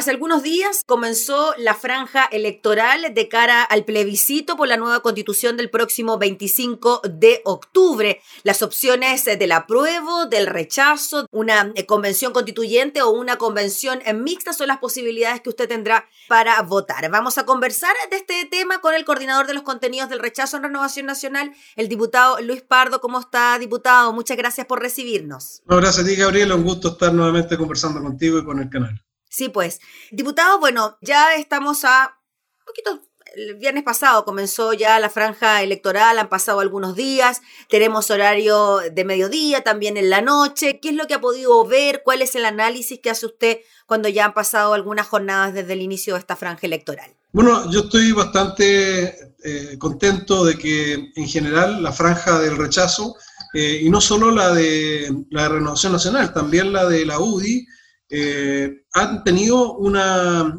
Hace algunos días comenzó la franja electoral de cara al plebiscito por la nueva constitución del próximo 25 de octubre. Las opciones del apruebo, del rechazo, una eh, convención constituyente o una convención mixta son las posibilidades que usted tendrá para votar. Vamos a conversar de este tema con el coordinador de los contenidos del rechazo en Renovación Nacional, el diputado Luis Pardo. ¿Cómo está, diputado? Muchas gracias por recibirnos. gracias a ti, Gabriel. Un gusto estar nuevamente conversando contigo y con el canal. Sí, pues. Diputado, bueno, ya estamos a un poquito el viernes pasado comenzó ya la franja electoral, han pasado algunos días, tenemos horario de mediodía, también en la noche. ¿Qué es lo que ha podido ver? ¿Cuál es el análisis que hace usted cuando ya han pasado algunas jornadas desde el inicio de esta franja electoral? Bueno, yo estoy bastante eh, contento de que en general la franja del rechazo, eh, y no solo la de la de Renovación Nacional, también la de la UDI, eh, han tenido una,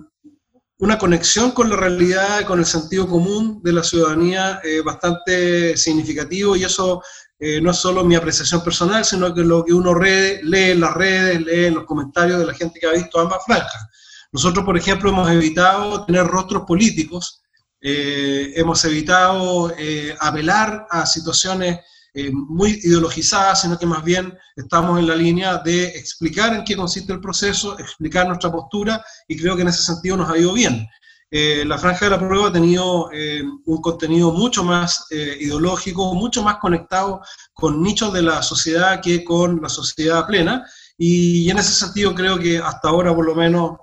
una conexión con la realidad, con el sentido común de la ciudadanía eh, bastante significativo y eso eh, no es solo mi apreciación personal, sino que lo que uno lee en las redes, lee en los comentarios de la gente que ha visto ambas franjas. Nosotros, por ejemplo, hemos evitado tener rostros políticos, hemos evitado apelar a situaciones eh, muy ideologizada, sino que más bien estamos en la línea de explicar en qué consiste el proceso, explicar nuestra postura y creo que en ese sentido nos ha ido bien. Eh, la franja de la prueba ha tenido eh, un contenido mucho más ideológico, mucho más conectado con nichos de la sociedad que con la sociedad plena y en ese sentido creo que hasta ahora por lo menos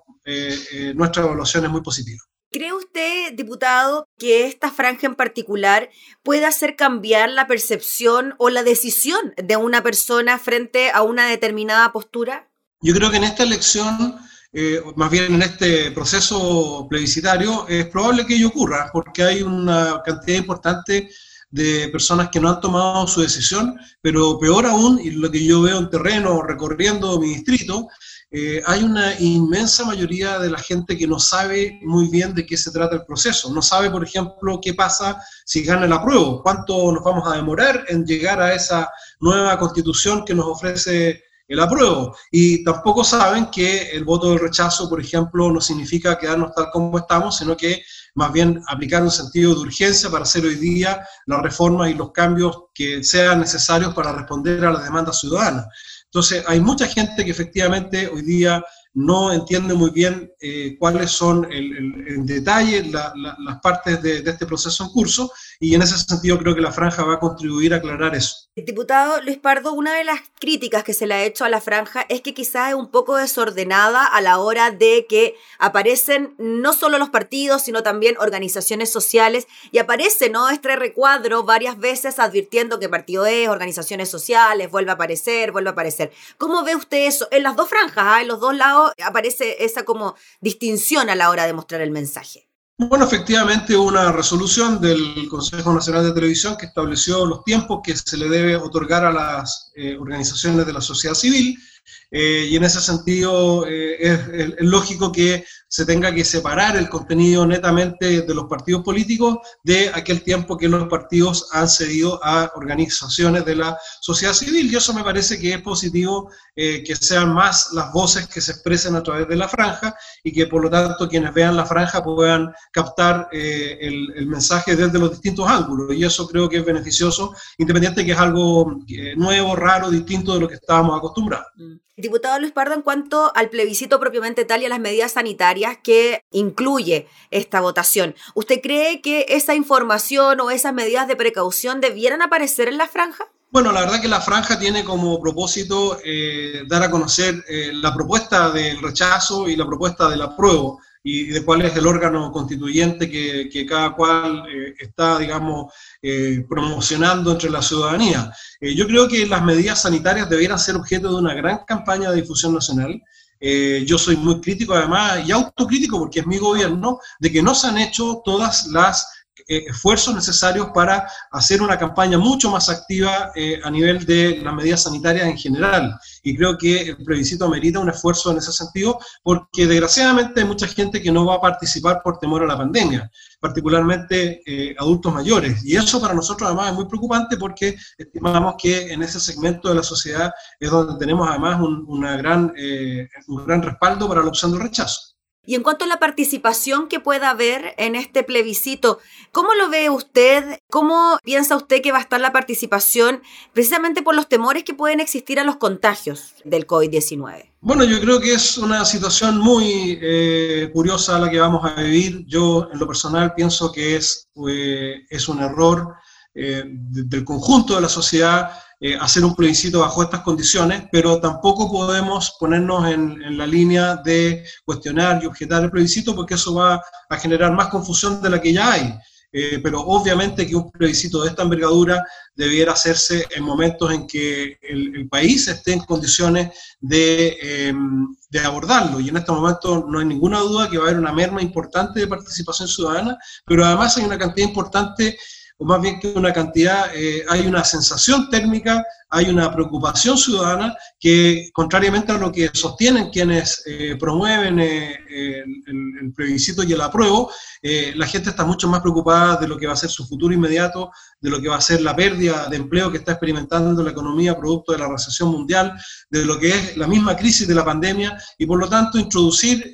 nuestra evaluación es muy positiva. ¿Cree usted, diputado, que esta franja en particular puede hacer cambiar la percepción o la decisión de una persona frente a una determinada postura? Yo creo que en esta elección, eh, más bien en este proceso plebiscitario, es probable que ello ocurra, porque hay una cantidad importante de personas que no han tomado su decisión, pero peor aún, y lo que yo veo en terreno recorriendo mi distrito, eh, hay una inmensa mayoría de la gente que no sabe muy bien de qué se trata el proceso. No sabe, por ejemplo, qué pasa si gana el apruebo, cuánto nos vamos a demorar en llegar a esa nueva constitución que nos ofrece el apruebo. Y tampoco saben que el voto del rechazo, por ejemplo, no significa quedarnos tal como estamos, sino que más bien aplicar un sentido de urgencia para hacer hoy día las reformas y los cambios que sean necesarios para responder a las demandas ciudadanas. Entonces, hay mucha gente que efectivamente hoy día no entiende muy bien eh, cuáles son en detalle las partes de, este proceso en curso y en ese sentido creo que la franja va a contribuir a aclarar eso. Diputado Luis Pardo, una de las críticas que se le ha hecho a la franja es que quizás es un poco desordenada a la hora de que aparecen no solo los partidos, sino también organizaciones sociales y aparece ¿no? este recuadro varias veces advirtiendo que partido es, organizaciones sociales, vuelve a aparecer, vuelve a aparecer. ¿Cómo ve usted eso? En las dos franjas, ¿ah? en los dos lados aparece esa como distinción a la hora de mostrar el mensaje. Bueno, efectivamente una resolución del Consejo Nacional de Televisión que estableció los tiempos que se le debe otorgar a las eh, organizaciones de la sociedad civil eh, y en ese sentido eh, es, lógico que se tenga que separar el contenido netamente de los partidos políticos de aquel tiempo que los partidos han cedido a organizaciones de la sociedad civil. Y eso me parece que es positivo eh, que sean más las voces que se expresen a través de la franja y que por lo tanto quienes vean la franja puedan captar el, el, mensaje desde los distintos ángulos. Y eso creo que es beneficioso, independiente que es algo nuevo, raro, distinto de lo que estábamos acostumbrados. Mm. Diputado Luis Pardo, en cuanto al plebiscito propiamente tal y a las medidas sanitarias que incluye esta votación, ¿usted cree que esa información o esas medidas de precaución debieran aparecer en la franja? Bueno, la verdad que la franja tiene como propósito eh, dar a conocer eh, la propuesta del rechazo y la propuesta del apruebo y de cuál es el órgano constituyente que, cada cual eh, está, digamos, eh, promocionando entre la ciudadanía. Eh, yo creo que las medidas sanitarias debieran ser objeto de una gran campaña de difusión nacional. yo soy muy crítico además y autocrítico porque es mi gobierno de que no se han hecho todas las eh, esfuerzos necesarios para hacer una campaña mucho más activa eh, a nivel de las medidas sanitarias en general. Y creo que el plebiscito amerita un esfuerzo en ese sentido, porque desgraciadamente hay mucha gente que no va a participar por temor a la pandemia, particularmente eh, adultos mayores. Y eso para nosotros además es muy preocupante porque estimamos que en ese segmento de la sociedad es donde tenemos además un, gran, un gran respaldo para la opción del rechazo. Y en cuanto a la participación que pueda haber en este plebiscito, ¿cómo lo ve usted? ¿Cómo piensa usted que va a estar la participación precisamente por los temores que pueden existir a los contagios del COVID-19? Bueno, yo creo que es una situación muy eh, curiosa la que vamos a vivir. Yo, en lo personal, pienso que es, eh, es un error eh, del conjunto de la sociedad eh, hacer un plebiscito bajo estas condiciones, pero tampoco podemos ponernos en, la línea de cuestionar y objetar el plebiscito porque eso va a generar más confusión de la que ya hay. Eh, pero obviamente que un plebiscito de esta envergadura debiera hacerse en momentos en que el, país esté en condiciones de, em, de, abordarlo. Y en este momento no hay ninguna duda que va a haber una merma importante de participación ciudadana, pero además hay una cantidad importante o más bien que una cantidad, eh, hay una sensación térmica, hay una preocupación ciudadana que, contrariamente a lo que sostienen quienes eh, promueven eh, el, el, plebiscito y el apruebo, la gente está mucho más preocupada de lo que va a ser su futuro inmediato, de lo que va a ser la pérdida de empleo que está experimentando la economía producto de la recesión mundial, de lo que es la misma crisis de la pandemia, y por lo tanto introducir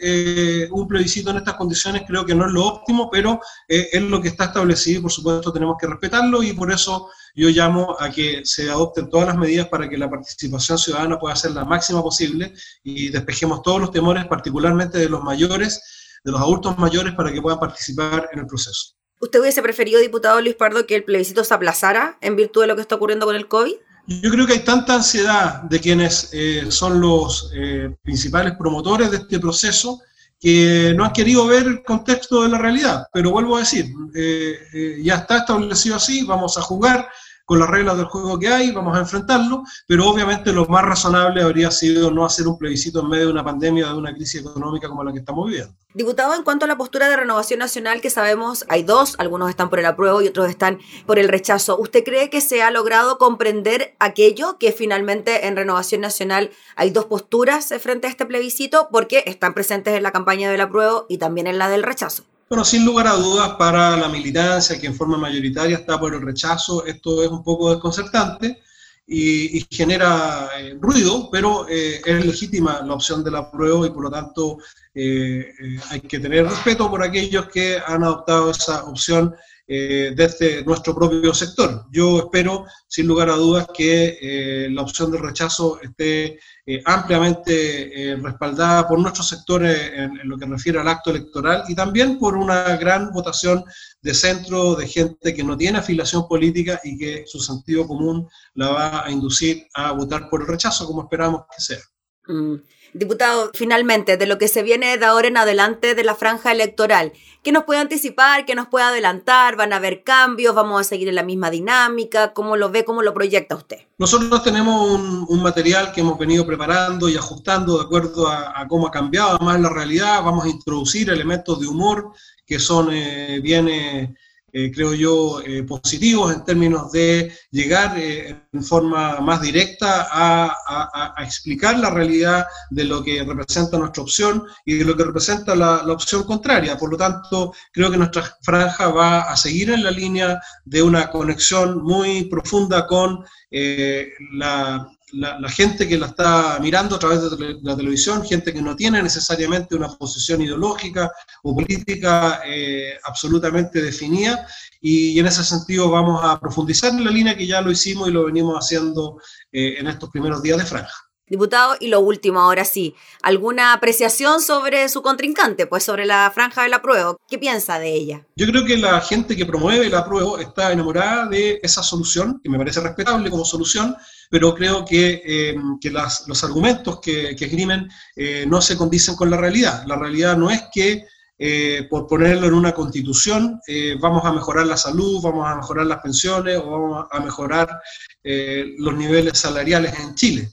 un plebiscito en estas condiciones creo que no es lo óptimo, pero es lo que está establecido y por supuesto tenemos que respetarlo y por eso yo llamo a que se adopten todas las medidas para que la participación ciudadana pueda ser la máxima posible y despejemos todos los temores, particularmente de los mayores, de los adultos mayores, para que puedan participar en el proceso. ¿Usted hubiese preferido, diputado Luis Pardo, que el plebiscito se aplazara en virtud de lo que está ocurriendo con el COVID? Yo creo que hay tanta ansiedad de quienes eh, son los eh, principales promotores de este proceso que no han querido ver el contexto de la realidad. Pero vuelvo a decir, eh, eh, ya está establecido así, vamos a jugar, con las reglas del juego que hay, vamos a enfrentarlo, pero obviamente lo más razonable habría sido no hacer un plebiscito en medio de una pandemia, de una crisis económica como la que estamos viviendo. Diputado, en cuanto a la postura de renovación nacional, que sabemos hay dos, algunos están por el apruebo y otros están por el rechazo, ¿usted cree que se ha logrado comprender aquello que finalmente en renovación nacional hay dos posturas frente a este plebiscito porque están presentes en la campaña del apruebo y también en la del rechazo? Bueno, sin lugar a dudas, para la militancia, que en forma mayoritaria está por el rechazo, esto es un poco desconcertante y, genera eh, ruido, pero eh, es legítima la opción del apruebo y por lo tanto eh, hay que tener respeto por aquellos que han adoptado esa opción desde nuestro propio sector. Yo espero, sin lugar a dudas, que la opción del rechazo esté eh, ampliamente eh, respaldada por nuestros sectores en, lo que refiere al acto electoral y también por una gran votación de centro de gente que no tiene afiliación política y que su sentido común la va a inducir a votar por el rechazo, como esperamos que sea. Mm. Diputado, finalmente, de lo que se viene de ahora en adelante de la franja electoral, ¿qué nos puede anticipar? ¿Qué nos puede adelantar? ¿Van a haber cambios? ¿Vamos a seguir en la misma dinámica? ¿Cómo lo ve? ¿Cómo lo proyecta usted? Nosotros tenemos un, material que hemos venido preparando y ajustando de acuerdo a, cómo ha cambiado más la realidad. Vamos a introducir elementos de humor que son eh, bien... Eh, eh, creo yo, eh, positivos en términos de llegar eh, en forma más directa a, explicar la realidad de lo que representa nuestra opción y de lo que representa la, la, opción contraria. Por lo tanto, creo que nuestra franja va a seguir en la línea de una conexión muy profunda con la, la, gente que la está mirando a través de la televisión, gente que no tiene necesariamente una posición ideológica o política eh, absolutamente definida, y, en ese sentido vamos a profundizar en la línea que ya lo hicimos y lo venimos haciendo eh, en estos primeros días de franja. Diputado, y lo último, ahora sí, ¿alguna apreciación sobre su contrincante, pues sobre la franja del apruebo? ¿Qué piensa de ella? Yo creo que la gente que promueve el apruebo está enamorada de esa solución, que me parece respetable como solución, pero creo que, eh, que los argumentos que, que esgrimen eh, no se condicen con la realidad. La realidad no es que eh, por ponerlo en una constitución, vamos a mejorar la salud, vamos a mejorar las pensiones o vamos a mejorar los niveles salariales en Chile.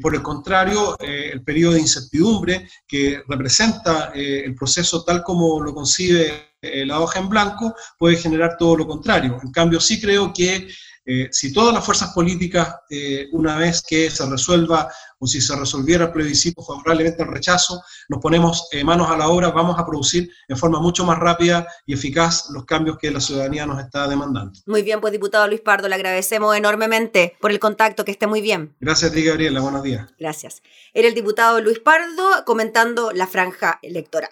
Por el contrario, el periodo de incertidumbre que representa el proceso tal como lo concibe la hoja en blanco puede generar todo lo contrario. En cambio, sí creo que eh, si todas las fuerzas políticas, eh, una vez que se resuelva o si se resolviera el plebiscito favorablemente al rechazo, nos ponemos eh, manos a la obra, vamos a producir en forma mucho más rápida y eficaz los cambios que la ciudadanía nos está demandando. Muy bien, pues diputado Luis Pardo, le agradecemos enormemente por el contacto, que esté muy bien. Gracias a ti, Gabriela, buenos días. Gracias. Era el diputado Luis Pardo comentando la franja electoral.